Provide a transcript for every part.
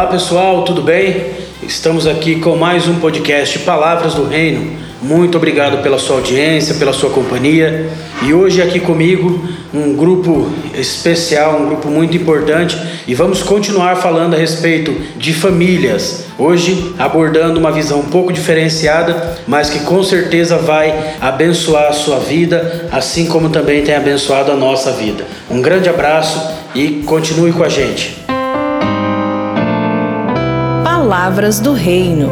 Olá pessoal, tudo bem? Estamos aqui com mais um podcast Palavras do Reino. Muito obrigado pela sua audiência, pela sua companhia. E hoje aqui comigo um grupo especial, um grupo muito importante, e vamos continuar falando a respeito de famílias. Hoje abordando uma visão um pouco diferenciada, mas que com certeza vai abençoar a sua vida, assim como também tem abençoado a nossa vida. Um grande abraço e continue com a gente. Palavras do Reino.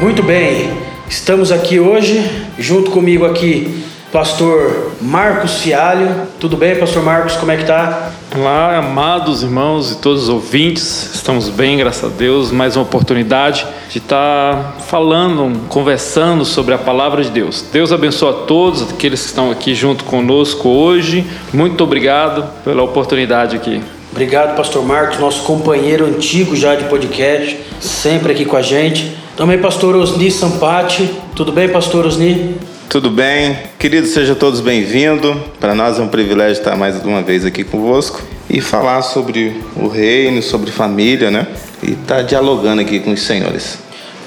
Muito bem, estamos aqui hoje, junto comigo aqui, pastor Marcos Fialho. Tudo bem, pastor Marcos? Como é que tá? Olá, amados irmãos e todos os ouvintes. Estamos bem, graças a Deus. Mais uma oportunidade de estar falando, conversando sobre a palavra de Deus. Deus abençoe a todos aqueles que estão aqui junto conosco hoje. Muito obrigado pela oportunidade aqui. Obrigado, pastor Marcos, nosso companheiro antigo já de podcast, sempre aqui com a gente. Também pastor Osni Sampati. Tudo bem, pastor Osni? Tudo bem? Queridos, sejam todos bem-vindos. Para nós é um privilégio estar mais uma vez aqui convosco e falar sobre o reino, sobre família, né? E estar dialogando aqui com os senhores.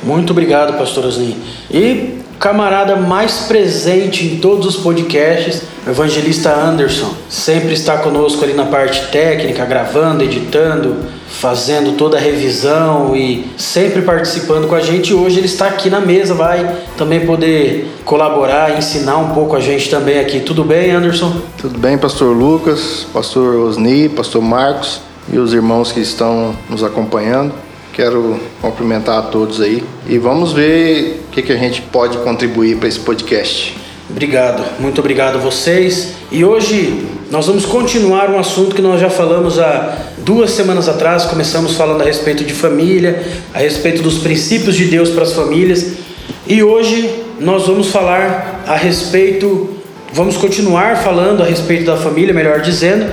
Muito obrigado, pastor Osni. E camarada mais presente em todos os podcasts, o evangelista Anderson, sempre está conosco ali na parte técnica, gravando, editando, fazendo toda a revisão e sempre participando com a gente. Hoje ele está aqui na mesa, vai também poder colaborar, ensinar um pouco a gente também aqui. Tudo bem, Anderson? Tudo bem, pastor Lucas, pastor Osni, pastor Marcos e os irmãos que estão nos acompanhando. Quero cumprimentar a todos aí e vamos ver o que, que a gente pode contribuir para esse podcast. Obrigado, muito obrigado a vocês. E hoje nós vamos continuar um assunto que nós já falamos há duas semanas atrás. Começamos falando a respeito de família, a respeito dos princípios de Deus para as famílias. E hoje nós vamos falar a respeito, vamos continuar falando a respeito da família, melhor dizendo,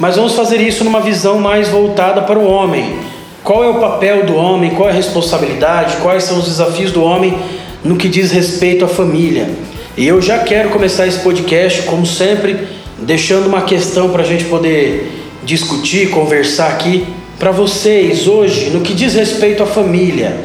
mas vamos fazer isso numa visão mais voltada para o homem qual é o papel do homem? Qual é a responsabilidade? Quais são os desafios do homem no que diz respeito à família? E eu já quero começar esse podcast, como sempre, deixando uma questão para a gente poder discutir, conversar aqui. Para vocês, hoje, no que diz respeito à família,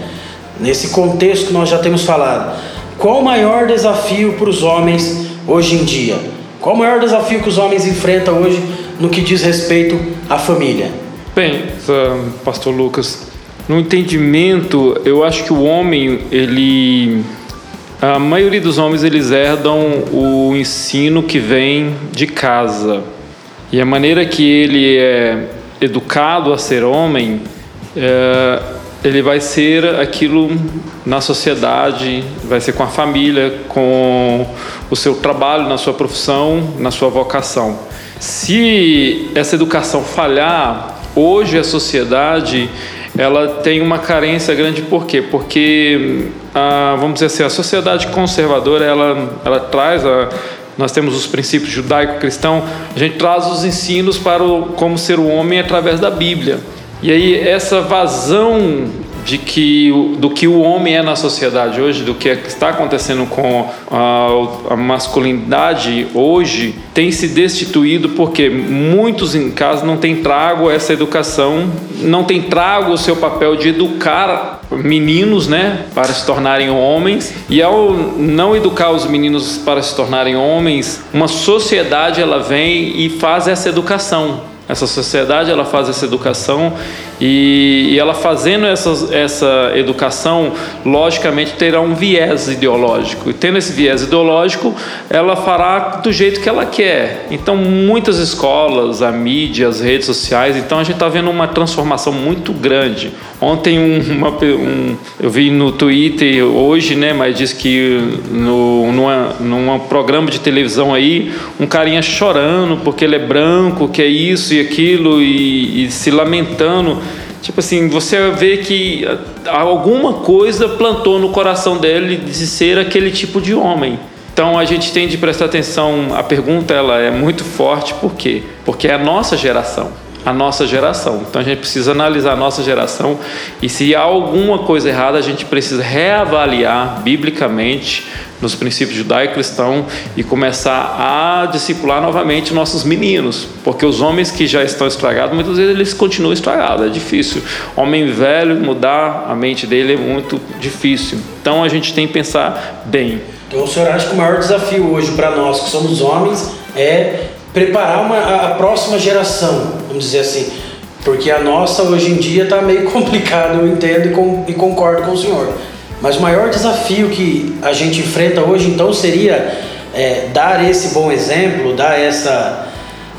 nesse contexto que nós já temos falado, qual o maior desafio para os homens hoje em dia? Qual o maior desafio que os homens enfrentam hoje no que diz respeito à família? Bem, Pastor Lucas, no entendimento, eu acho que o homem, ele, a maioria dos homens, eles herdam o ensino que vem de casa e a maneira que ele é educado a ser homem, é, ele vai ser aquilo na sociedade, vai ser com a família, com o seu trabalho, na sua profissão, na sua vocação. Se essa educação falhar, Hoje a sociedade ela tem uma carência grande por quê? Porque a, vamos dizer assim, a sociedade conservadora ela, ela traz a, nós temos os princípios judaico-cristão, a gente traz os ensinos para o, como ser o homem através da Bíblia. E aí essa vazão de que do que o homem é na sociedade hoje, do que está acontecendo com a, a masculinidade hoje, tem se destituído porque muitos em casa não têm trago essa educação, não têm trago o seu papel de educar meninos, né, para se tornarem homens. E ao não educar os meninos para se tornarem homens, uma sociedade ela vem e faz essa educação. Essa sociedade ela faz essa educação e, e, ela fazendo essa, essa educação, logicamente terá um viés ideológico. E tendo esse viés ideológico, ela fará do jeito que ela quer. Então, muitas escolas, a mídia, as redes sociais, então a gente está vendo uma transformação muito grande. Ontem, um, uma, um, eu vi no Twitter hoje, né, mas diz que no, num programa de televisão aí, um carinha chorando porque ele é branco, que é isso e aquilo, e, e se lamentando Tipo assim, você vê que alguma coisa plantou no coração dele de ser aquele tipo de homem. Então a gente tem de prestar atenção. A pergunta ela é muito forte, por quê? Porque é a nossa geração. A nossa geração. Então a gente precisa analisar a nossa geração e se há alguma coisa errada, a gente precisa reavaliar biblicamente nos princípios judaico-cristão e começar a discipular novamente nossos meninos, porque os homens que já estão estragados, muitas vezes eles continuam estragados, é difícil. Homem velho, mudar a mente dele é muito difícil. Então a gente tem que pensar bem. Então o senhor acha que o maior desafio hoje para nós que somos homens é preparar uma, a, a próxima geração, vamos dizer assim, porque a nossa hoje em dia está meio complicado, eu entendo e, com, e concordo com o senhor. Mas o maior desafio que a gente enfrenta hoje, então, seria é, dar esse bom exemplo, dar essa.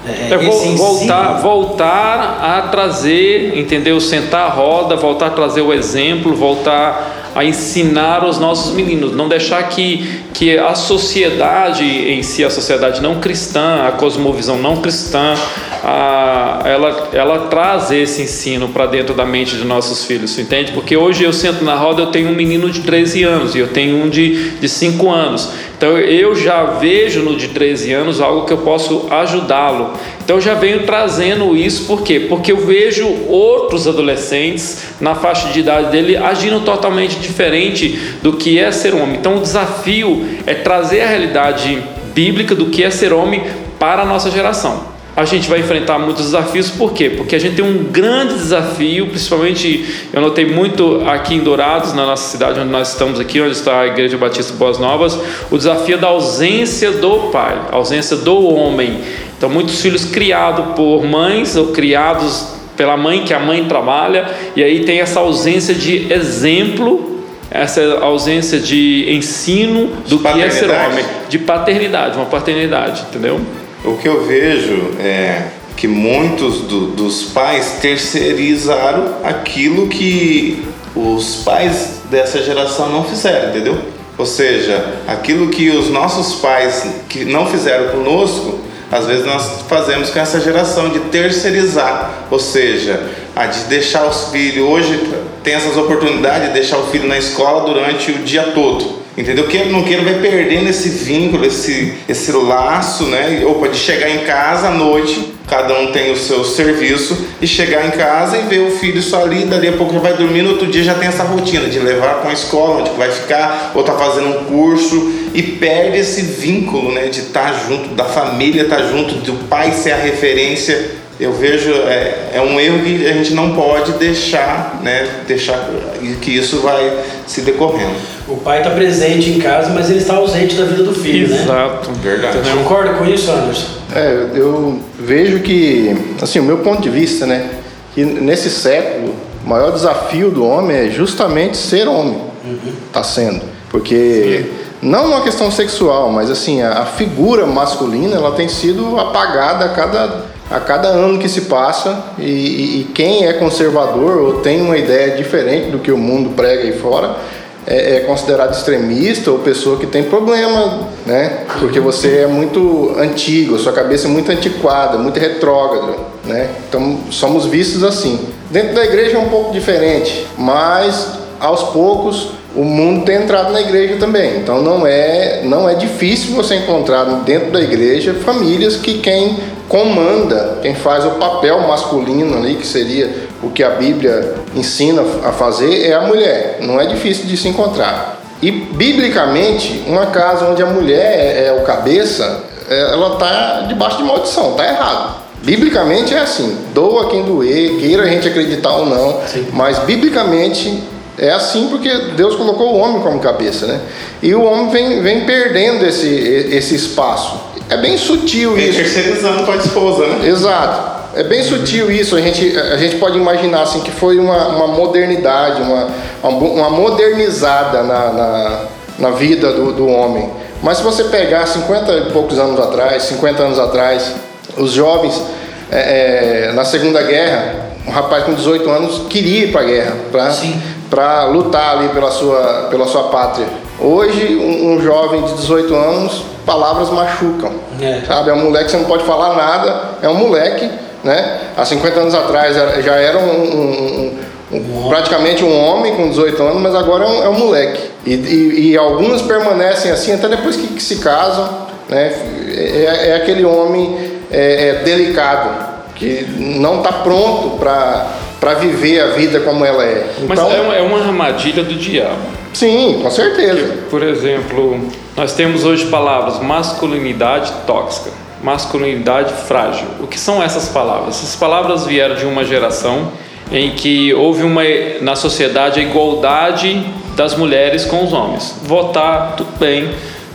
É, é voltar, voltar a trazer, entendeu? Sentar a roda, voltar a trazer o exemplo, voltar a ensinar os nossos meninos, não deixar que, que a sociedade em si, a sociedade não cristã, a cosmovisão não cristã, a, ela, ela traz esse ensino para dentro da mente de nossos filhos, entende? Porque hoje eu sento na roda, eu tenho um menino de 13 anos e eu tenho um de, de 5 anos. Então eu já vejo no de 13 anos algo que eu posso ajudá-lo. Então eu já venho trazendo isso, por quê? Porque eu vejo outros adolescentes na faixa de idade dele agindo totalmente diferente do que é ser homem. Então o desafio é trazer a realidade bíblica do que é ser homem para a nossa geração a gente vai enfrentar muitos desafios, por quê? Porque a gente tem um grande desafio, principalmente eu notei muito aqui em Dourados, na nossa cidade onde nós estamos aqui, onde está a Igreja Batista Boas Novas, o desafio da ausência do pai, ausência do homem. Então, muitos filhos criados por mães ou criados pela mãe, que a mãe trabalha, e aí tem essa ausência de exemplo essa ausência de ensino do que é ser homem, de paternidade, uma paternidade, entendeu? O que eu vejo é que muitos do, dos pais terceirizaram aquilo que os pais dessa geração não fizeram, entendeu? Ou seja, aquilo que os nossos pais que não fizeram conosco, às vezes nós fazemos com essa geração de terceirizar, ou seja, a de deixar os filhos hoje tem essas oportunidades de deixar o filho na escola durante o dia todo. Entendeu? Queira não queira, vai perdendo esse vínculo, esse, esse laço, né? Opa, de chegar em casa à noite, cada um tem o seu serviço, e chegar em casa e ver o filho só ali, dali a pouco já vai dormir, no outro dia já tem essa rotina de levar para a escola, onde vai ficar, ou tá fazendo um curso, e perde esse vínculo, né? De estar tá junto, da família estar tá junto, do pai ser a referência eu vejo é, é um erro que a gente não pode deixar, né, deixar que isso vai se decorrendo. O pai está presente em casa, mas ele está ausente da vida do filho, Exato. né? Exato, verdade. Você concorda com isso, Anderson? É, eu vejo que, assim, o meu ponto de vista, né, que nesse século o maior desafio do homem é justamente ser homem, está uhum. sendo, porque Sim. não uma questão sexual, mas assim a, a figura masculina ela tem sido apagada a cada a cada ano que se passa e, e, quem é conservador ou tem uma ideia diferente do que o mundo prega aí fora é, é, considerado extremista ou pessoa que tem problema, né? Porque você é muito antigo, sua cabeça é muito antiquada, muito retrógrada, né? Então somos vistos assim. Dentro da igreja é um pouco diferente, mas aos poucos o mundo tem entrado na igreja também. Então não é não é difícil você encontrar dentro da igreja famílias que quem comanda, quem faz o papel masculino ali, que seria o que a Bíblia ensina a fazer, é a mulher. Não é difícil de se encontrar. E biblicamente, uma casa onde a mulher é, é o cabeça, é, ela está debaixo de maldição, está errado. Biblicamente é assim, doa quem doer, queira a gente acreditar ou não, Sim. mas biblicamente é assim porque Deus colocou o homem como cabeça, né? E o homem vem, vem perdendo esse, esse espaço. É bem sutil vem isso. terceirizando para a esposa, né? Exato. É bem sutil isso. A gente, a gente pode imaginar assim que foi uma, uma modernidade, uma, uma modernizada na, na, na vida do, do homem. Mas se você pegar 50 e poucos anos atrás, 50 anos atrás, os jovens é, é, na Segunda Guerra, um rapaz com 18 anos queria ir para a guerra, para lutar ali pela sua, pela sua pátria. Hoje, um, um jovem de 18 anos palavras machucam. É. Sabe? É um moleque que você não pode falar nada, é um moleque, né? Há 50 anos atrás já era um, um, um, praticamente um homem com 18 anos, mas agora é um, é moleque. E, e, e, alguns permanecem assim até depois que, que se casam, né? É, é aquele homem é, é delicado que não está pronto para viver a vida como ela é. Mas Então, é uma, é uma armadilha do diabo. sim, com certeza. Por exemplo, nós temos hoje palavras masculinidade tóxica, masculinidade frágil. O que são essas palavras? Essas palavras vieram de uma geração em que houve uma na sociedade a igualdade das mulheres com os homens. Votar, tudo bem,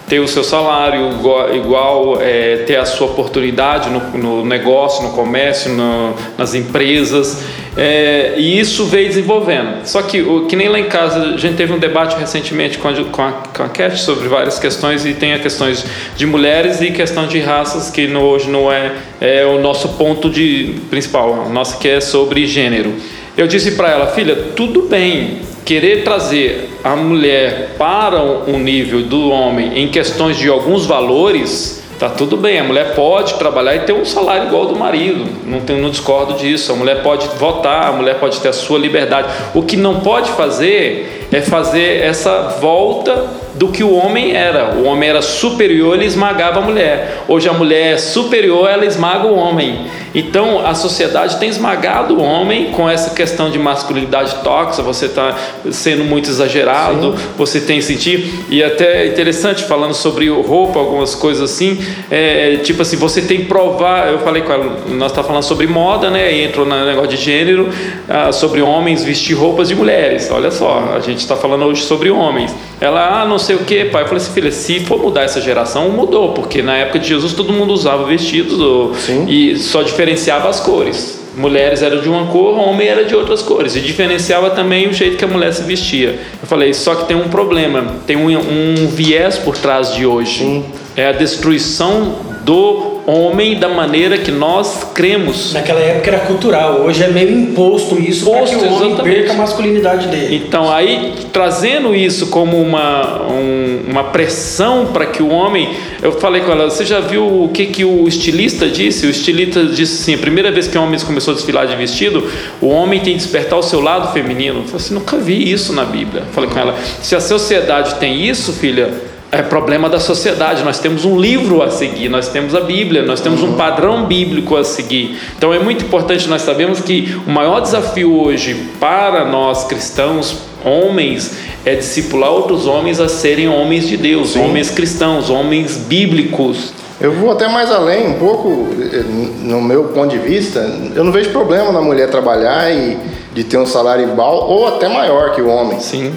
ter o seu salário igual, é, ter a sua oportunidade no, no negócio, no comércio, no, nas empresas. É, e isso veio desenvolvendo. Só que, o, que nem lá em casa, a gente teve um debate recentemente com a, com a, com a Cat sobre várias questões, e tem a questões de mulheres e questão de raças, que no, hoje não é, é o nosso ponto de, principal, o nosso que é sobre gênero. Eu disse para ela, filha, tudo bem querer trazer a mulher para um nível do homem em questões de alguns valores, tá tudo bem. A mulher pode trabalhar e ter um salário igual ao do marido. Não, tem, não discordo disso. A mulher pode votar, a mulher pode ter a sua liberdade. O que não pode fazer é fazer essa volta do que o homem era. O homem era superior, ele esmagava a mulher. Hoje a mulher é superior, ela esmaga o homem. Então a sociedade tem esmagado o homem com essa questão de masculinidade tóxica. Você está sendo muito exagerado, você tem sentir e até interessante falando sobre roupa, algumas coisas assim. É, tipo assim, você tem que provar. Eu falei com ela, nós está falando sobre moda, né? E entrou no negócio de gênero, ah, sobre homens vestir roupas de mulheres. Olha só, a gente está falando hoje sobre homens. Ela, ah, não sei o que, pai. Eu falei assim, filha, se for mudar essa geração, mudou, porque na época de Jesus todo mundo usava vestidos ou, Sim. e só diferenciava as cores. Mulheres eram de uma cor, homem era de outras cores. E diferenciava também o jeito que a mulher se vestia. Eu falei, só que tem um problema, tem um, um viés por trás de hoje. É a destruição do homem da maneira que nós cremos. Naquela época era cultural, hoje é meio imposto isso para que Imposto, o homem exatamente. perca a masculinidade dele. Então, aí, trazendo isso como uma, um- uma pressão para que o homem. Eu falei com ela, você já viu o que, que o estilista disse? O estilista disse assim: a primeira vez que o homem começou a desfilar de vestido, o homem tem que despertar o seu lado feminino. Eu falei assim: nunca vi isso na Bíblia. Eu falei com ela: se a sociedade tem isso, filha. É problema da sociedade. Nós temos um livro a seguir, nós temos a Bíblia, nós temos um padrão bíblico a seguir. Então é muito importante nós sabemos que o maior desafio hoje para nós cristãos, homens, é discipular outros homens a serem homens de Deus, homens cristãos, homens bíblicos. Eu vou até mais além, um pouco, eh, no meu ponto de vista, eu não vejo problema na mulher trabalhar e de ter um salário igual ou até maior que o homem. Sim.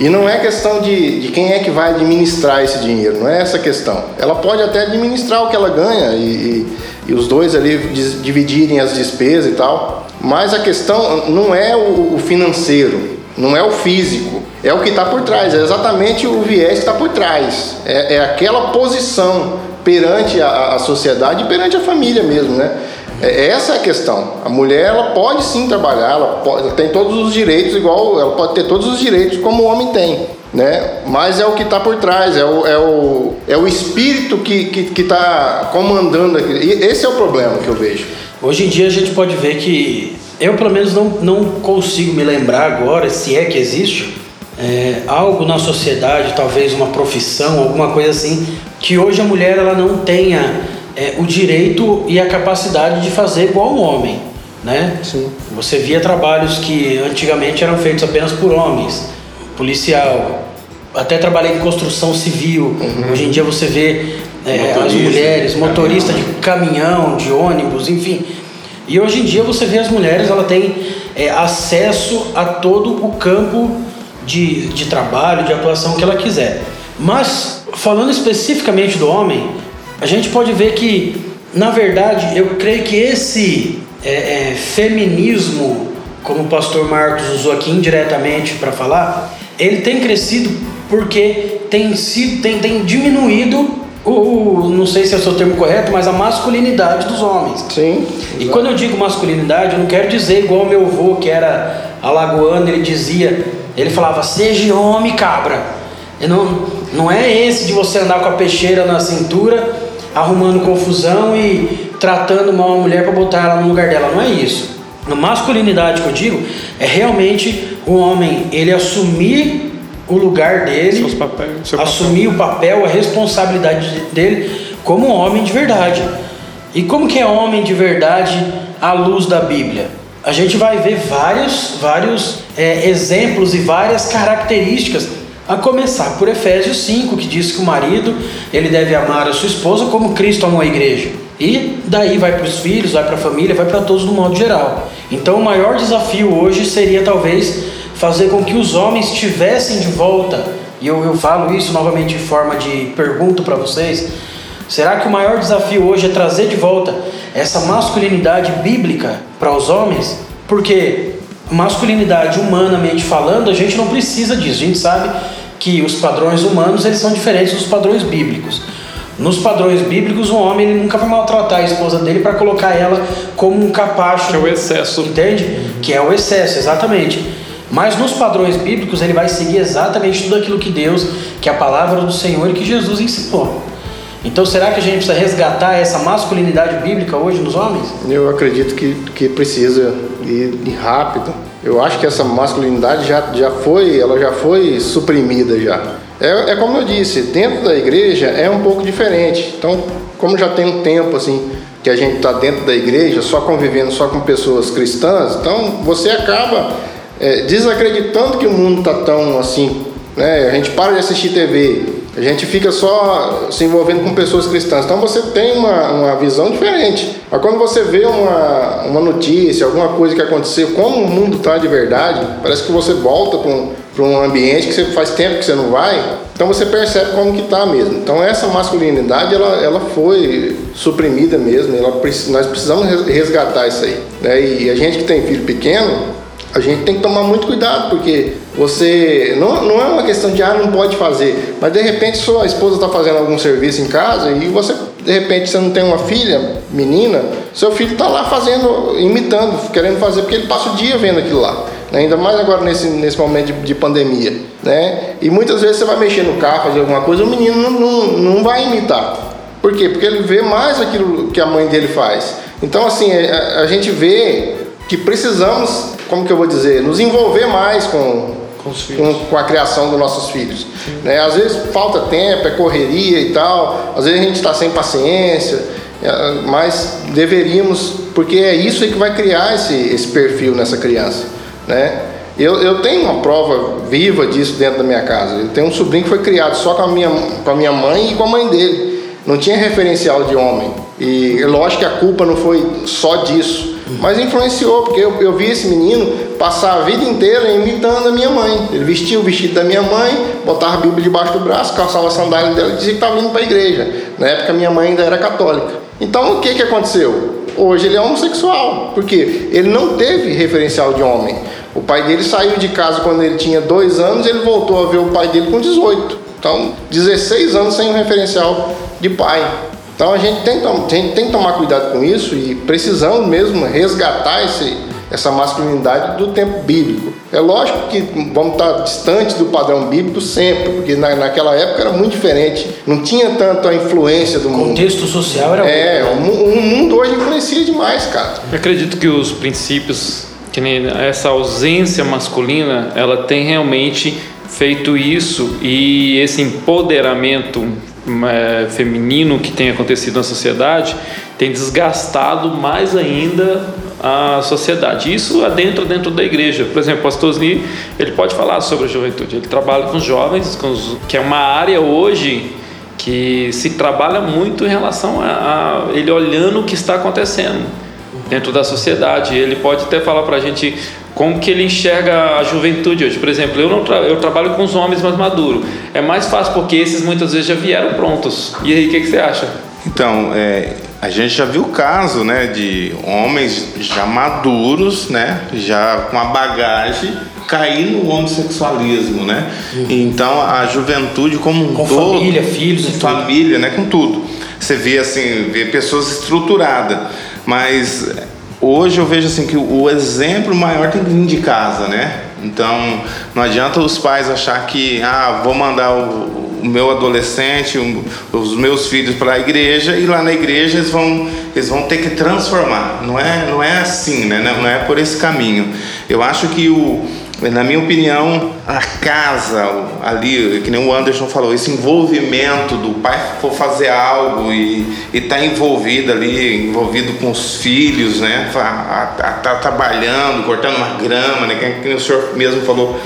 E não é questão de, de quem é que vai administrar esse dinheiro, não é essa questão. Ela pode até administrar o que ela ganha e, e, e os dois ali dividirem as despesas e tal. Mas a questão não é o, o financeiro, não é o físico, é o que está por trás, é exatamente o viés que está por trás. É, é aquela posição perante a, a sociedade e perante a família mesmo, né? É, essa é a questão. A mulher ela pode sim trabalhar, ela, pode, ela tem todos os direitos igual, ela pode ter todos os direitos como o homem tem, né? Mas é o que está por trás, é o, é o, é o espírito que está que, que tá comandando aquilo. E esse é o problema que eu vejo. Hoje em dia a gente pode ver que eu pelo menos não, não consigo me lembrar agora, se é que existe, é, algo na sociedade, talvez uma profissão, alguma coisa assim, que hoje a mulher ela não tenha é, o direito e a capacidade de fazer igual o homem, né? Sim. Você via trabalhos que antigamente eram feitos apenas por homens, policial, até trabalhei em construção civil. Hoje em dia você vê é, as mulheres, motorista de caminhão, de ônibus, enfim. E hoje em dia você vê as mulheres, ela tem é, acesso a todo o campo de, de trabalho, de atuação que ela quiser. Mas, falando especificamente do homem, a gente pode ver que, na verdade, eu creio que esse é, é, feminismo, como o pastor Marcos usou aqui indiretamente para falar, ele tem crescido porque tem, sido, tem, tem diminuído o, não sei se é o seu termo correto, mas a masculinidade dos homens. Sim. E quando eu digo masculinidade, eu não quero dizer igual meu avô, que era alagoano, ele dizia, ele falava, seja homem, cabra. E não, não é esse de você andar com a peixeira na cintura, arrumando confusão e tratando mal a mulher para botar ela no lugar dela. Não é isso. A masculinidade que eu digo é realmente o homem, ele assumir o lugar dele, papéis, assumir o papel, a responsabilidade dele como homem de verdade. E como que é homem de verdade à luz da Bíblia? A gente vai ver vários, vários é, exemplos e várias características a começar por Efésios 5, que diz que o marido ele deve amar a sua esposa como Cristo amou a igreja. E daí vai para os filhos, vai para a família, vai para todos no modo geral. Então o maior desafio hoje seria talvez fazer com que os homens tivessem de volta, e eu, eu falo isso novamente em forma de pergunta para vocês, será que o maior desafio hoje é trazer de volta essa masculinidade bíblica para os homens? Porque masculinidade humanamente falando, a gente não precisa disso. A gente sabe que os padrões humanos eles são diferentes dos padrões bíblicos. Nos padrões bíblicos, um homem ele nunca vai maltratar a esposa dele para colocar ela como um capacho. Que é o excesso. Entende? Que é o excesso, exatamente. Mas nos padrões bíblicos, ele vai seguir exatamente tudo aquilo que Deus, que é a palavra do Senhor e que Jesus ensinou. Então, será que a gente precisa resgatar essa masculinidade bíblica hoje nos homens? Eu acredito que, que precisa ir, ir rápido. Eu acho que essa masculinidade já, já foi, ela já foi suprimida já. É, é como eu disse, dentro da igreja é um pouco diferente. Então, como já tem um tempo assim que a gente está dentro da igreja, só convivendo só com pessoas cristãs, então você acaba é, desacreditando que o mundo está tão assim. Né? A gente para de assistir TV, a gente fica só se envolvendo com pessoas cristãs. Então você tem uma, uma visão diferente. Mas quando você vê uma, uma notícia, alguma coisa que aconteceu, como o mundo está de verdade, parece que você volta para um, um ambiente que você faz tempo que você não vai. Então você percebe como que está mesmo. Então essa masculinidade ela, ela foi suprimida mesmo. Ela, nós precisamos resgatar isso aí. Né? E a gente que tem filho pequeno, a gente tem que tomar muito cuidado, porque você. Não, não é uma questão de, ah, não pode fazer, mas de repente sua esposa está fazendo algum serviço em casa e você, de repente, você não tem uma filha, menina, seu filho está lá fazendo, imitando, querendo fazer, porque ele passa o dia vendo aquilo lá. Né? Ainda mais agora nesse, nesse momento de, de, pandemia. Né? E muitas vezes você vai mexer no carro, fazer alguma coisa, o menino não, não, não vai imitar. Por quê? Porque ele vê mais aquilo que a mãe dele faz. Então, assim, a, a gente vê que precisamos, como que eu vou dizer, nos envolver mais com, com, com, com a criação dos nossos filhos. Né? Às vezes falta tempo, é correria e tal, às vezes a gente está sem paciência, é, mas deveríamos, porque é isso que vai criar esse, esse perfil nessa criança. Né? Eu, eu tenho uma prova viva disso dentro da minha casa. Eu tenho um sobrinho que foi criado só com a minha, com a minha mãe e com a mãe dele. Não tinha referencial de homem. E lógico que a culpa não foi só disso mas influenciou, porque eu, eu vi esse menino passar a vida inteira imitando a minha mãe. Ele vestia o vestido da minha mãe, botava a Bíblia debaixo do braço, calçava a sandália dela e dizia que estava indo para a igreja. Na época minha mãe ainda era católica. Então o que, que aconteceu? Hoje ele é homossexual, porque ele não teve referencial de homem. O pai dele saiu de casa quando ele tinha dois anos, ele voltou a ver o pai dele com 18. Então, 16 anos sem um referencial de pai. Então a gente tem, a gente tem que tomar cuidado com isso e precisamos mesmo resgatar esse, essa masculinidade do tempo bíblico. É lógico que vamos estar distante do padrão bíblico sempre, porque na, naquela época era muito diferente, não tinha tanto a influência do mundo. O contexto social era É, muito, o, o mundo hoje influencia demais, cara. Eu acredito que os princípios, que nem essa ausência masculina, ela tem realmente feito isso e esse empoderamento é, feminino que tem acontecido na sociedade tem desgastado mais ainda a sociedade. Isso adentra dentro da igreja. Por exemplo, o pastor Osni, ele pode falar sobre a juventude. Ele trabalha com jovens, com os, que é uma área hoje que se trabalha muito em relação a, a ele olhando o que está acontecendo dentro da sociedade. Ele pode até falar para a gente como que ele enxerga a juventude hoje. Por exemplo, eu, não tra eu trabalho com os homens mais maduros. É mais fácil porque esses muitas vezes já vieram prontos. E aí, o que, que, você acha? Então, é, a gente já viu o caso né, de homens já maduros, né, já com a bagagem, cair no homossexualismo, né? Uhum. Então, a juventude como um com todo... família, filhos com família, né, com tudo. Você vê assim, vê pessoas estruturadas, mas hoje eu vejo assim que o exemplo maior tem que vir de casa, né? Então não adianta os pais achar que ah vou mandar o, o meu adolescente, os meus filhos para a igreja e lá na igreja eles vão eles vão ter que transformar. Não é não é assim, né? Não é por esse caminho. Eu acho que o na minha opinião, a casa ali, que nem o Anderson falou, esse envolvimento do pai for fazer algo e estar tá envolvido ali, envolvido com os filhos, né? Tá, tá trabalhando, cortando uma grama, né? Que, que o senhor mesmo falou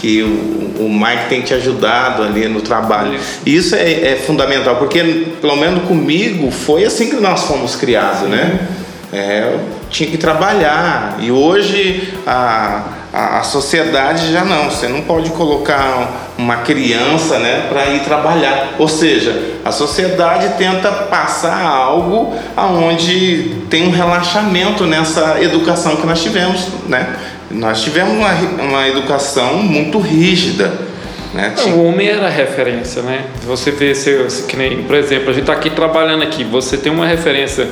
que o, o Mike tem te ajudado ali no trabalho. Isso é, é, fundamental, porque pelo menos comigo foi assim que nós fomos criados, né? É, eu tinha que trabalhar. E hoje a, a, a, sociedade já não, você não pode colocar uma criança né, para ir trabalhar. Ou seja, a sociedade tenta passar algo aonde tem um relaxamento nessa educação que nós tivemos. Né? Nós tivemos uma, uma educação muito rígida. Né? O homem era referência, né? Você vê, se, que nem, por exemplo, a gente está aqui trabalhando aqui, você tem uma referência,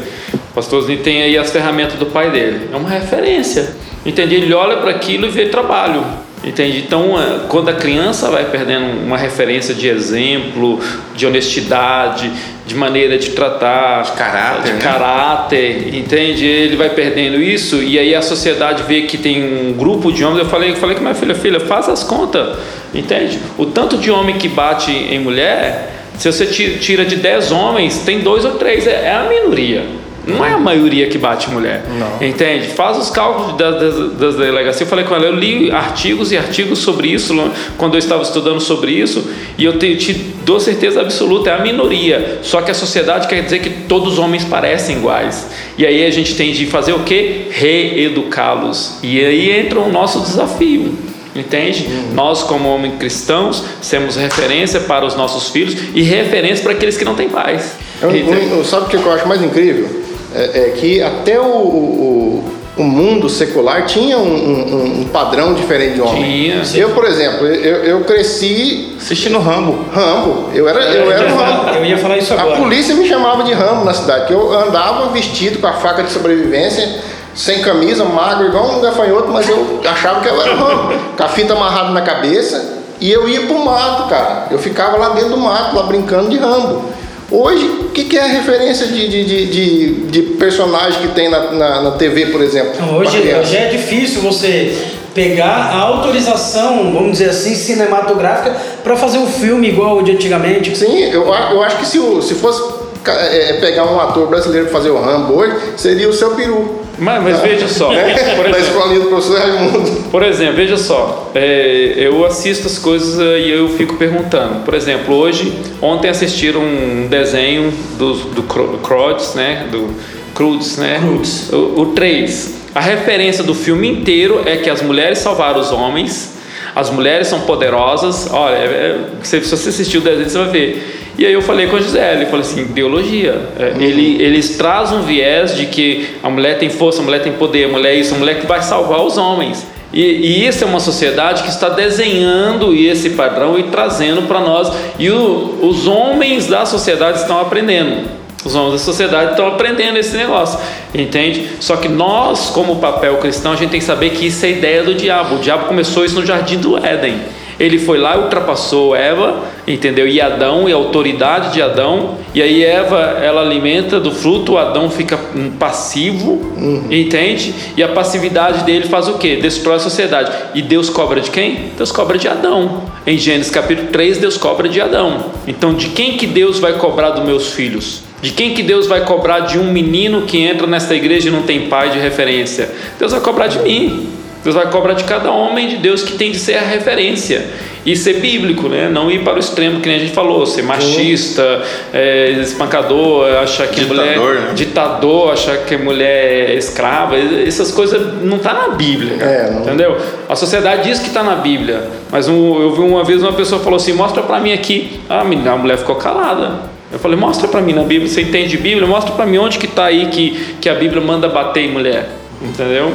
pastor Zini tem aí as ferramentas do pai dele, é uma referência, entende? Ele olha para aquilo e vê trabalho, entende? Então, é, quando a criança vai perdendo uma referência de exemplo, de honestidade, de maneira de tratar, de caráter, de né? caráter, entende? Ele vai perdendo isso e aí a sociedade vê que tem um grupo de homens. Eu falei, eu falei com minha filha, filha, faz as contas, entende? O tanto de homem que bate em mulher, se você tira de 10 homens, tem dois ou três, é, é a minoria. Não é a maioria que bate mulher. Não. Entende? Faz os cálculos das, das, das delegacias. Eu falei com ela, eu li artigos e artigos sobre isso quando eu estava estudando sobre isso, e eu te, te dou certeza absoluta, é a minoria. Só que a sociedade quer dizer que todos os homens parecem iguais. E aí a gente tem de fazer o que? Reeducá-los. E aí entra o nosso desafio. Entende? Uhum. Nós, como homens cristãos, somos referência para os nossos filhos e referência para aqueles que não têm pais. Eu, eu, sabe o que eu acho mais incrível? É, é que até o, o, o, mundo secular tinha um, um, um, padrão diferente de homem. Tinha. Eu, por exemplo, eu, eu cresci assistindo Rambo. Rambo. Eu era, eu, eu era Rambo. Eu ia falar isso agora. A polícia me chamava de Rambo na cidade, que eu andava vestido com a faca de sobrevivência sem camisa, magro, igual um gafanhoto, mas eu achava que eu era Rambo. com a fita amarrada na cabeça. E eu ia pro mato, cara. Eu ficava lá dentro do mato, lá brincando de Rambo. Hoje, o que, que, é a referência de, de, de, de, personagem que tem na, na, na TV, por exemplo? Hoje, hoje é difícil você pegar a autorização, vamos dizer assim, cinematográfica para fazer um filme igual o de antigamente. Sim, eu, eu acho que se, se fosse é, pegar um ator brasileiro para fazer o Rambo hoje, seria o seu peru. Mas, mas veja só, né? por da escolinha do professor Raimundo. Por exemplo, veja só, é, eu assisto as coisas e eu fico perguntando. Por exemplo, hoje, ontem assistiram um desenho do, do Crudes, né? Do Crudes, né? Crudes. O, o 3. A referência do filme inteiro é que as mulheres salvaram os homens, as mulheres são poderosas. Olha, é, se você assistiu o desenho, você vai ver. E aí eu falei com a Gisele, falei assim, ideologia. É, uhum. Ele, eles trazem um viés de que a mulher tem força, a mulher tem poder, a mulher é isso, a mulher que vai salvar os homens. E, e isso é uma sociedade que está desenhando esse padrão e trazendo para nós. E o, os homens da sociedade estão aprendendo. Os homens da sociedade estão aprendendo esse negócio, entende? Só que nós, como papel cristão, a gente tem que saber que isso é ideia do diabo. O diabo começou isso no jardim do Éden. Ele foi lá e ultrapassou Eva, entendeu? E Adão e a autoridade de Adão. E aí Eva, ela alimenta do fruto, Adão fica passivo, uhum. entende? E a passividade dele faz o quê? Destrói a sociedade. E Deus cobra de quem? Deus cobra de Adão. Em Gênesis capítulo 3, Deus cobra de Adão. Então, de quem que Deus vai cobrar dos meus filhos? De quem que Deus vai cobrar de um menino que entra nesta igreja e não tem pai de referência? Deus vai cobrar de mim. Deus vai cobrar de cada homem de Deus que tem de ser a referência e ser bíblico, né? Não ir para o extremo que nem a gente falou, ser machista, é, espancador, achar que ditador, mulher né? ditador, achar que mulher é escrava, essas coisas não tá na Bíblia, é, não... entendeu? A sociedade diz que está na Bíblia, mas um, eu vi uma vez uma pessoa falou assim, mostra para mim aqui, ah, a mulher ficou calada. Eu falei, mostra para mim na Bíblia, você entende Bíblia? Mostra para mim onde que está aí que, que a Bíblia manda bater em mulher. Entendeu?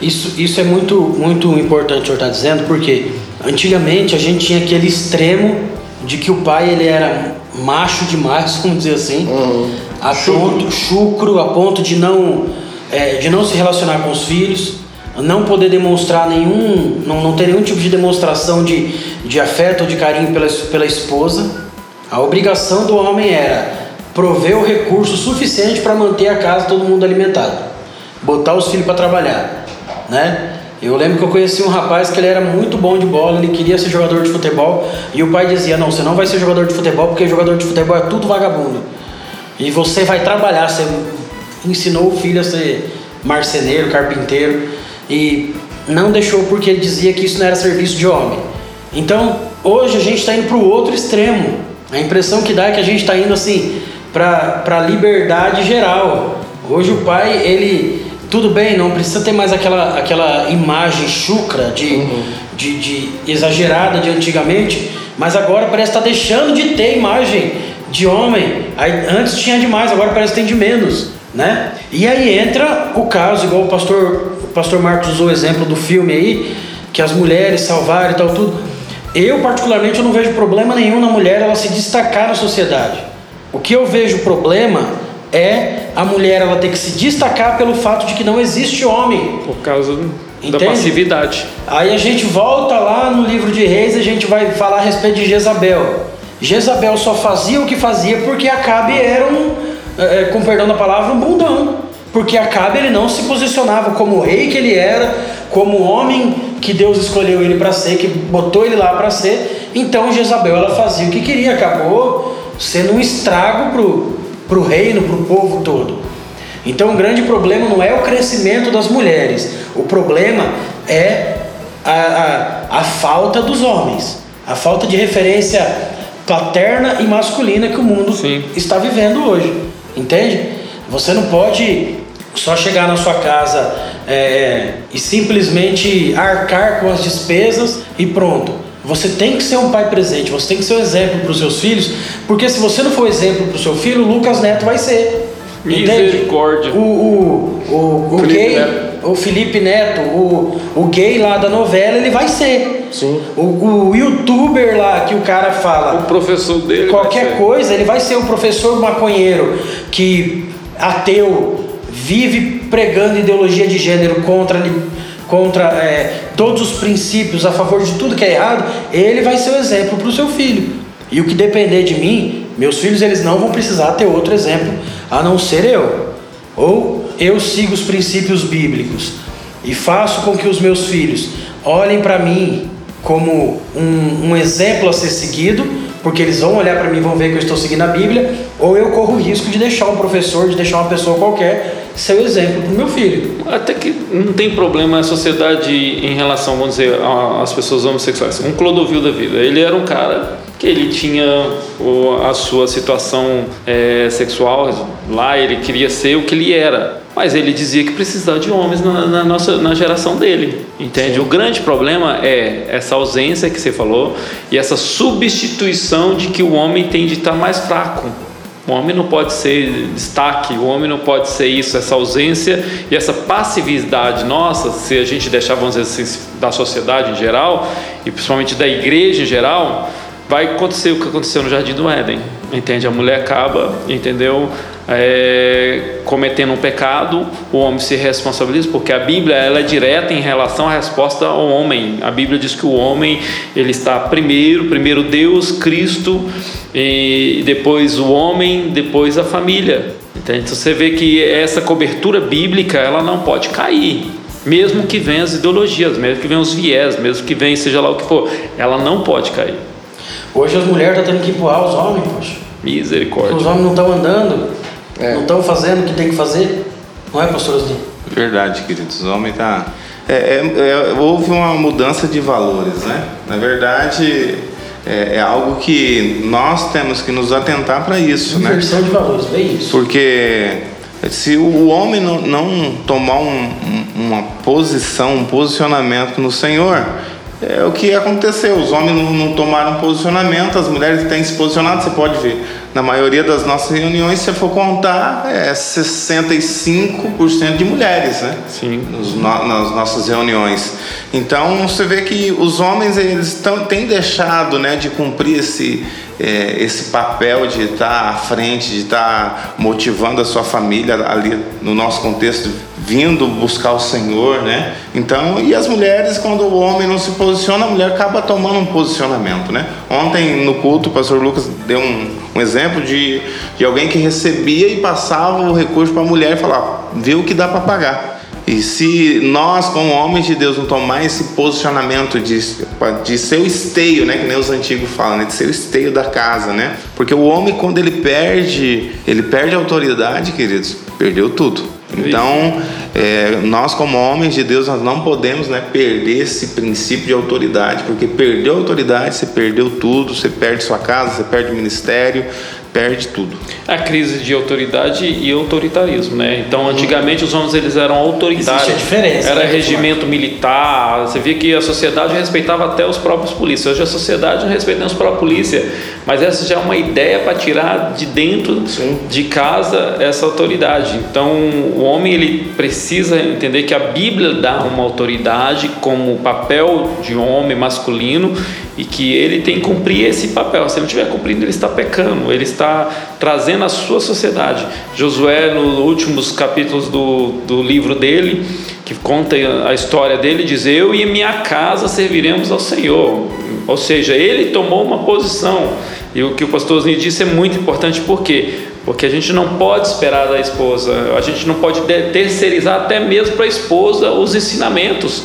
Isso, isso é muito, muito importante o senhor está dizendo, porque antigamente a gente tinha aquele extremo de que o pai ele era macho demais, vamos dizer assim, uhum. a ponto, chucro, a ponto de não, é, de não se relacionar com os filhos, não poder demonstrar nenhum, não, não ter nenhum tipo de demonstração de, de afeto ou de carinho pela, pela esposa. A obrigação do homem era prover o recurso suficiente para manter a casa todo mundo alimentado botar os filhos para trabalhar, né? Eu lembro que eu conheci um rapaz que ele era muito bom de bola, ele queria ser jogador de futebol, e o pai dizia: Não, você não vai ser jogador de futebol porque jogador de futebol é tudo vagabundo. E você vai trabalhar. Você ensinou o filho a ser marceneiro, carpinteiro, e não deixou porque ele dizia que isso não era serviço de homem. Então, hoje a gente está indo para o outro extremo. A impressão que dá é que a gente está indo assim para a liberdade geral. Hoje o pai, ele tudo bem, não precisa ter mais aquela, aquela imagem chucra de, uhum. de, de, exagerada de antigamente, mas agora parece estar tá deixando de ter imagem de homem. Aí, antes tinha demais, agora parece que tem de menos, né? E aí entra o caso, igual o pastor, o pastor Marcos usou o exemplo do filme aí, que as mulheres salvaram e tal, tudo. Eu, particularmente, eu não vejo problema nenhum na mulher ela se destacar na sociedade. O que eu vejo problema é a mulher ela ter que se destacar pelo fato de que não existe homem. Por causa Entende? da passividade. Aí a gente volta lá no livro de Reis e a gente vai falar a respeito de Jezabel. Jezabel só fazia o que fazia porque Acabe era um, é, com perdão da palavra, um bundão. Porque Acabe ele não se posicionava como o rei que ele era, como o homem que Deus escolheu ele para ser, que botou ele lá para ser. Então Jezabel ela fazia o que queria, acabou sendo um estrago pro para o reino, para o povo todo. Então o grande problema não é o crescimento das mulheres, o problema é a, a, a falta dos homens, a falta de referência paterna e masculina que o mundo Sim. está vivendo hoje. Entende? Você não pode só chegar na sua casa é, e simplesmente arcar com as despesas e pronto. Você tem que ser um pai presente, você tem que ser um exemplo para os seus filhos, porque se você não for exemplo para o seu filho, o Lucas Neto vai ser. Misericórdia. O, o, o, o Felipe gay, Neto. o Felipe Neto, o, o gay lá da novela, ele vai ser. Sim. O, o youtuber lá que o cara fala. O professor dele. Qualquer coisa, ele vai ser o professor maconheiro que ateu vive pregando ideologia de gênero contra contra é, todos os princípios, a favor de tudo que é errado, ele vai ser o exemplo para o seu filho. E o que depender de mim, meus filhos eles não vão precisar ter outro exemplo a não ser eu. Ou eu sigo os princípios bíblicos e faço com que os meus filhos olhem para mim como um, um exemplo a ser seguido, porque eles vão olhar para mim e vão ver que eu estou seguindo a Bíblia, ou eu corro o risco de deixar um professor, de deixar uma pessoa qualquer ser o exemplo para meu filho. Até que não tem problema a sociedade em relação, vamos dizer, às pessoas homossexuais. Um Clodovil da vida, ele era um cara que ele tinha a sua situação é, sexual lá, ele queria ser o que ele era. Mas ele dizia que precisava de homens na, na nossa na geração dele, entende? Sim. O grande problema é essa ausência que você falou e essa substituição de que o homem tem de estar mais fraco. O homem não pode ser destaque, o homem não pode ser isso, essa ausência e essa passividade nossa, se a gente deixar, vamos dizer assim, da sociedade em geral, e principalmente da igreja em geral, vai acontecer o que aconteceu no Jardim do Éden, entende? A mulher acaba, entendeu? É, cometendo um pecado, o homem se responsabiliza, porque a Bíblia ela é direta em relação à resposta ao homem. A Bíblia diz que o homem ele está primeiro, primeiro Deus, Cristo, e depois o homem, depois a família. Entende? Então você vê que essa cobertura bíblica ela não pode cair. Mesmo que venham as ideologias, mesmo que venham os viés, mesmo que venha seja lá o que for, ela não pode cair. Hoje as mulheres estão tendo que empurrar os homens, poxa. Misericórdia. Os homens não estão andando, é. não estão fazendo o que tem que fazer. Não é, pastor Osni? Verdade, queridos. Os homens tá. É, é, é, houve uma mudança de valores, né? Na verdade, é, é, algo que nós temos que nos atentar para isso, né? Inversão né? de valores, bem isso. Porque se o homem não, não tomar um, uma posição, um posicionamento no Senhor, é o que aconteceu. Os homens não, não, tomaram posicionamento, as mulheres têm se posicionado. Você pode ver, na maioria das nossas reuniões, se for contar, é 65% de mulheres, né? Sim. Nos, nas nossas reuniões. Então você vê que os homens eles tão, têm deixado, né, de cumprir esse é, esse papel de estar à frente, de estar motivando a sua família ali no nosso contexto, vindo buscar o Senhor, né? Então, e as mulheres, quando o homem não se posiciona, a mulher acaba tomando um posicionamento, né? Ontem no culto, o pastor Lucas deu um, um exemplo de, de alguém que recebia e passava o recurso para a mulher e falava, vê o que dá para pagar. E se nós, como homens de Deus, não tomar esse posicionamento de, de ser o esteio, né? Que nem os antigos falam, né? De ser o esteio da casa, né? Porque o homem, quando ele perde, ele perde a autoridade, queridos, perdeu tudo. Então, é, nós como homens de Deus, nós não podemos né, perder esse princípio de autoridade, porque perdeu a autoridade, você perdeu tudo, você perde sua casa, você perde o ministério, perde tudo. A crise de autoridade e autoritarismo, né? Então, antigamente os homens eles eram autoritários. Existe a diferença, Era né, regimento militar. Você via que a sociedade respeitava até os próprios polícias. Hoje a sociedade não respeita nem os próprios polícias. Mas essa já é uma ideia para tirar de dentro de casa essa autoridade. Então, o homem ele precisa entender que a Bíblia dá uma autoridade como papel de homem masculino e que ele tem que cumprir esse papel. Se ele não estiver cumprindo, ele está pecando, ele está trazendo a sua sociedade. Josué, nos últimos capítulos do, do livro dele, que conta a história dele, diz: Eu e minha casa serviremos ao Senhor. Ou seja, ele tomou uma posição. E o que o pastor Osni disse é muito importante, por quê? Porque a gente não pode esperar da esposa, a gente não pode terceirizar até mesmo para a esposa os ensinamentos.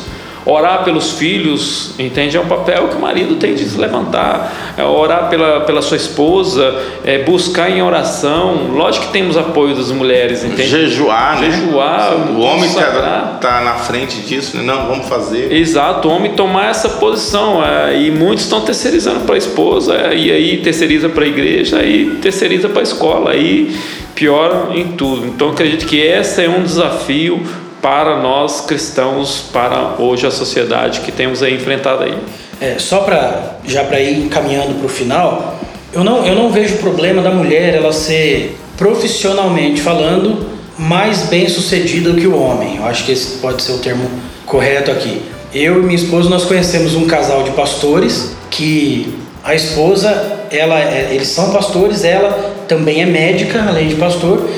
Orar pelos filhos, entende? É um papel que o marido tem de se levantar. É orar pela, pela sua esposa, é buscar em oração. Lógico que temos apoio das mulheres, entende? Jejuar, né? Jejuar, O homem está tá na frente disso, né? Não, vamos fazer. Exato, o homem tomar essa posição. é, e muitos estão terceirizando para a esposa, é, e aí terceiriza para a igreja, aí terceiriza para a escola, aí piora em tudo. Então acredito que esse é um desafio para nós cristãos, para hoje a sociedade que temos aí enfrentado aí. É, só para já para ir caminhando para o final, eu não, eu não vejo problema da mulher ela ser profissionalmente falando mais bem sucedida que o homem. Eu acho que esse pode ser o termo correto aqui. Eu e minha esposa nós conhecemos um casal de pastores que a esposa ela é- eles são pastores, ela também é médica além de pastor,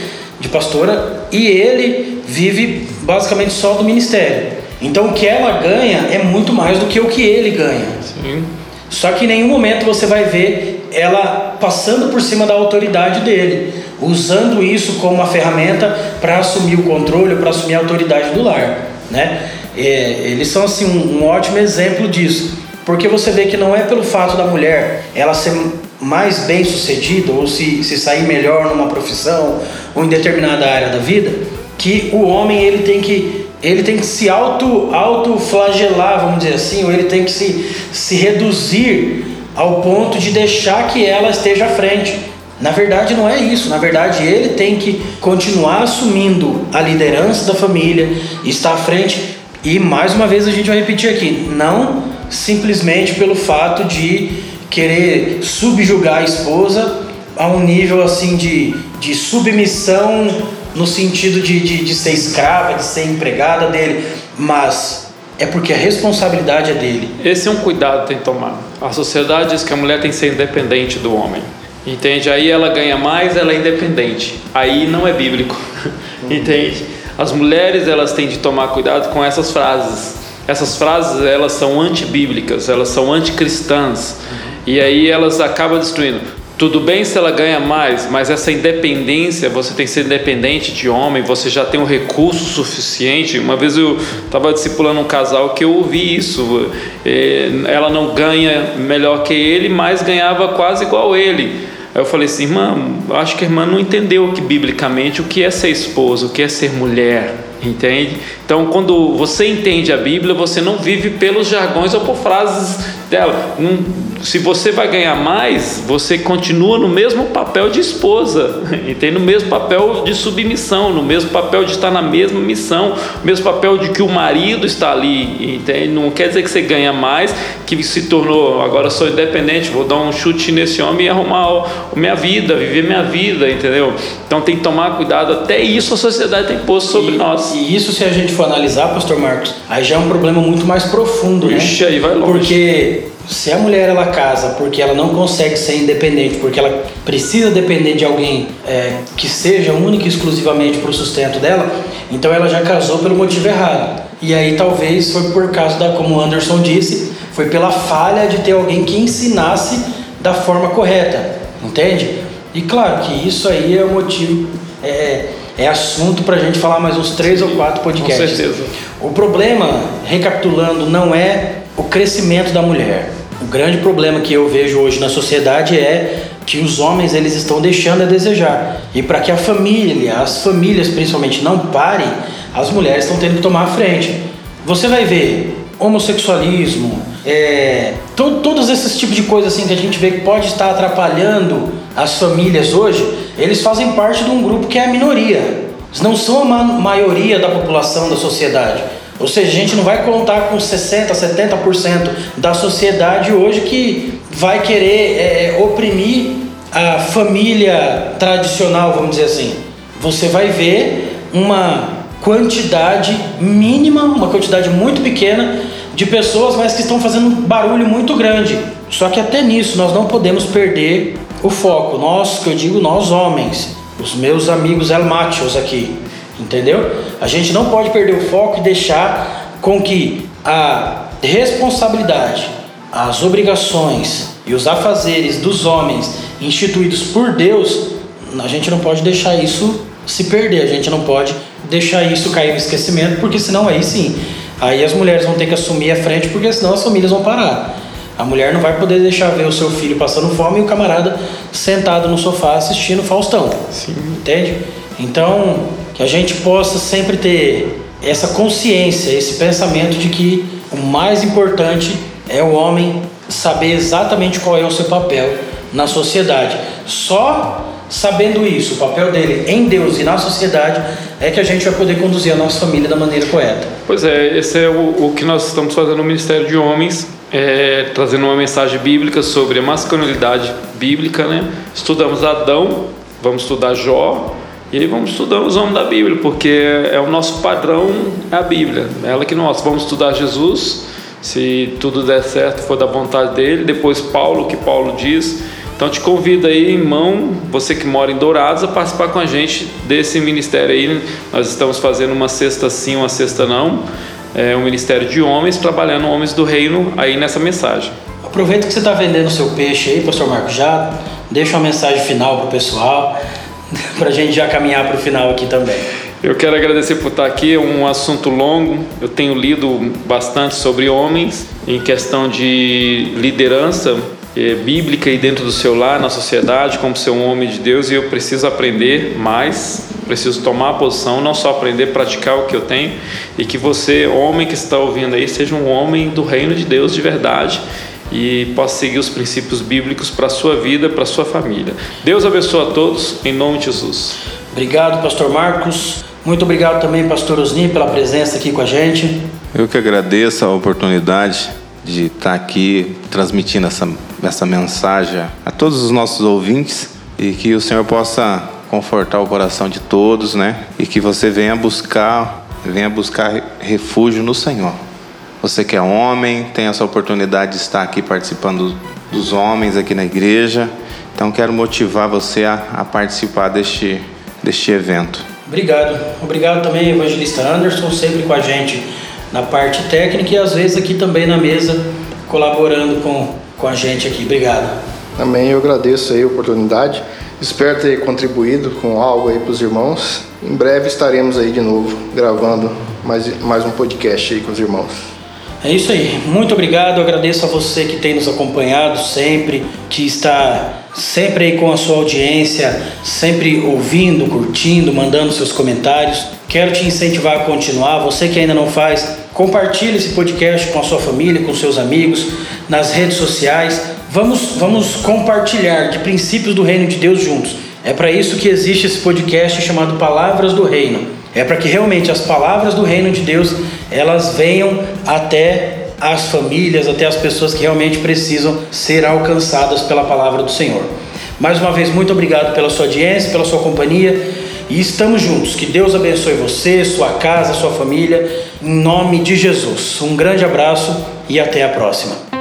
de pastora e ele vive basicamente só do ministério. Então o que ela ganha é muito mais do que o que ele ganha. Sim. Só que em nenhum momento você vai ver ela passando por cima da autoridade dele, usando isso como uma ferramenta para assumir o controle, para assumir a autoridade do lar, né? É, eles são assim um, um ótimo exemplo disso, porque você vê que não é pelo fato da mulher ela ser mais bem sucedida ou se, se sair melhor numa profissão ou em determinada área da vida que o homem ele tem que ele tem que se auto autoflagelar, vamos dizer assim, ou ele tem que se, se reduzir ao ponto de deixar que ela esteja à frente. Na verdade não é isso, na verdade ele tem que continuar assumindo a liderança da família, estar à frente e mais uma vez a gente vai repetir aqui, não simplesmente pelo fato de querer subjugar a esposa a um nível assim de, de submissão no sentido de, de, de ser escrava, de ser empregada dele, mas é porque a responsabilidade é dele. Esse é um cuidado que tem que tomar. A sociedade diz que a mulher tem que ser independente do homem. Entende? Aí ela ganha mais, ela é independente. Aí não é bíblico. Entende? As mulheres elas têm de tomar cuidado com essas frases. Essas frases elas são antibíblicas, elas são anticristãs. E aí elas acabam destruindo. Tudo bem se ela ganha mais, mas essa independência, você tem que ser independente de homem, você já tem um recurso suficiente. Uma vez eu estava discipulando um casal que eu ouvi isso. eh, Ela não ganha melhor que ele, mas ganhava quase igual ele. Aí eu falei assim, irmã, acho que a irmã não entendeu que biblicamente o que é ser esposa, o que é ser mulher, entende? Então, quando você entende a Bíblia, você não vive pelos jargões ou por frases dela. Não- se você vai ganhar mais, você continua no mesmo papel de esposa, entende? No mesmo papel de submissão, no mesmo papel de estar na mesma missão, no mesmo papel de que o marido está ali, entende? Não quer dizer que você ganha mais, que se tornou, agora sou independente, vou dar um chute nesse homem e arrumar a minha vida, viver minha vida, entendeu? Então tem que tomar cuidado, até isso a sociedade tem posto sobre e, nós. E isso, se a gente for analisar, Pastor Marcos, aí já é um problema muito mais profundo, né? Ixi, aí vai longe. Porque se a mulher ela casa porque ela não consegue ser independente, porque ela precisa depender de alguém é, que seja única e exclusivamente para o sustento dela, então ela já casou pelo motivo errado. E aí talvez foi por causa da, como o Anderson disse, foi pela falha de ter alguém que ensinasse da forma correta, entende? E claro que isso aí é o motivo, é, é assunto para a gente falar mais uns três ou quatro podcasts. Com certeza. O problema, recapitulando, não é o crescimento da mulher. O grande problema que eu vejo hoje na sociedade é que os homens eles estão deixando a desejar. E para que a família, as famílias principalmente não parem, as mulheres estão tendo que tomar a frente. Você vai ver homossexualismo, é, to, todos esses tipos de coisas assim que a gente vê que pode estar atrapalhando as famílias hoje, eles fazem parte de um grupo que é a minoria. Eles não são a ma maioria da população da sociedade. Ou seja, a gente não vai contar com 60%, 70% da sociedade hoje que vai querer é, é, oprimir a família tradicional, vamos dizer assim. Você vai ver uma quantidade mínima, uma quantidade muito pequena de pessoas, mas que estão fazendo um barulho muito grande. Só que até nisso nós não podemos perder o foco. Nós, que eu digo nós homens, os meus amigos El Machos aqui, entendeu? A gente não pode perder o foco e deixar com que a responsabilidade, as obrigações e os afazeres dos homens instituídos por Deus, a gente não pode deixar isso se perder, a gente não pode deixar isso cair no esquecimento, porque senão aí sim, aí as mulheres vão ter que assumir a frente, porque senão as famílias vão parar. A mulher não vai poder deixar ver o seu filho passando fome e o camarada sentado no sofá assistindo Faustão. Sim. Entende? Então, que a gente possa sempre ter essa consciência, esse pensamento de que o mais importante é o homem saber exatamente qual é o seu papel na sociedade. Só sabendo isso, o papel dele em Deus e na sociedade, é que a gente vai poder conduzir a nossa família da maneira correta. Pois é, esse é o, o que nós estamos fazendo no Ministério de Homens, é, trazendo uma mensagem bíblica sobre a masculinidade bíblica, né? Estudamos Adão, vamos estudar Jó, e aí vamos estudar os homens da Bíblia, porque é o nosso padrão, é a Bíblia, ela que nós vamos estudar Jesus, se tudo der certo, for da vontade dele, depois Paulo, o que Paulo diz, então te convido aí, irmão, você que mora em Dourados, a participar com a gente desse ministério aí. Nós estamos fazendo uma cesta sim, uma cesta não. É um ministério de homens, trabalhando homens do reino aí nessa mensagem. Aproveita que você está vendendo seu peixe aí, pastor Marco, já deixa uma mensagem final para o pessoal, para a gente já caminhar para o final aqui também. Eu quero agradecer por estar aqui, é um assunto longo. Eu tenho lido bastante sobre homens em questão de liderança é, bíblica e dentro do seu lar, na sociedade, como ser um homem de Deus, e eu preciso aprender mais, preciso tomar a posição, não só aprender, praticar o que eu tenho, e que você, homem que está ouvindo aí, seja um homem do reino de Deus de verdade e possa seguir os princípios bíblicos para a sua vida, para a sua família. Deus abençoe a todos, em nome de Jesus. Obrigado, Pastor Marcos. Muito obrigado também, Pastor Osni, pela presença aqui com a gente. Eu que agradeço a oportunidade de estar aqui transmitindo essa, essa mensagem a todos os nossos ouvintes e que o Senhor possa confortar o coração de todos, né? E que você venha buscar, venha buscar refúgio no Senhor. Você que é homem, tem essa oportunidade de estar aqui participando dos homens aqui na igreja. Então quero motivar você a, a participar deste, deste evento. Obrigado. Obrigado também, evangelista Anderson, sempre com a gente na parte técnica e às vezes aqui também na mesa, colaborando com, com a gente aqui. Obrigado. Também eu agradeço aí a oportunidade. Espero ter contribuído com algo aí para os irmãos. Em breve estaremos aí de novo gravando mais, mais um podcast aí com os irmãos. É isso aí. Muito obrigado. Agradeço a você que tem nos acompanhado sempre, que está sempre aí com a sua audiência, sempre ouvindo, curtindo, mandando seus comentários. Quero te incentivar a continuar. Você que ainda não faz, compartilhe esse podcast com a sua família, com seus amigos, nas redes sociais. Vamos, vamos compartilhar de princípios do reino de Deus juntos. É para isso que existe esse podcast chamado Palavras do Reino. É para que realmente as palavras do reino de Deus elas venham até as famílias, até as pessoas que realmente precisam ser alcançadas pela palavra do Senhor. Mais uma vez, muito obrigado pela sua audiência, pela sua companhia e estamos juntos. Que Deus abençoe você, sua casa, sua família, em nome de Jesus. Um grande abraço e até a próxima.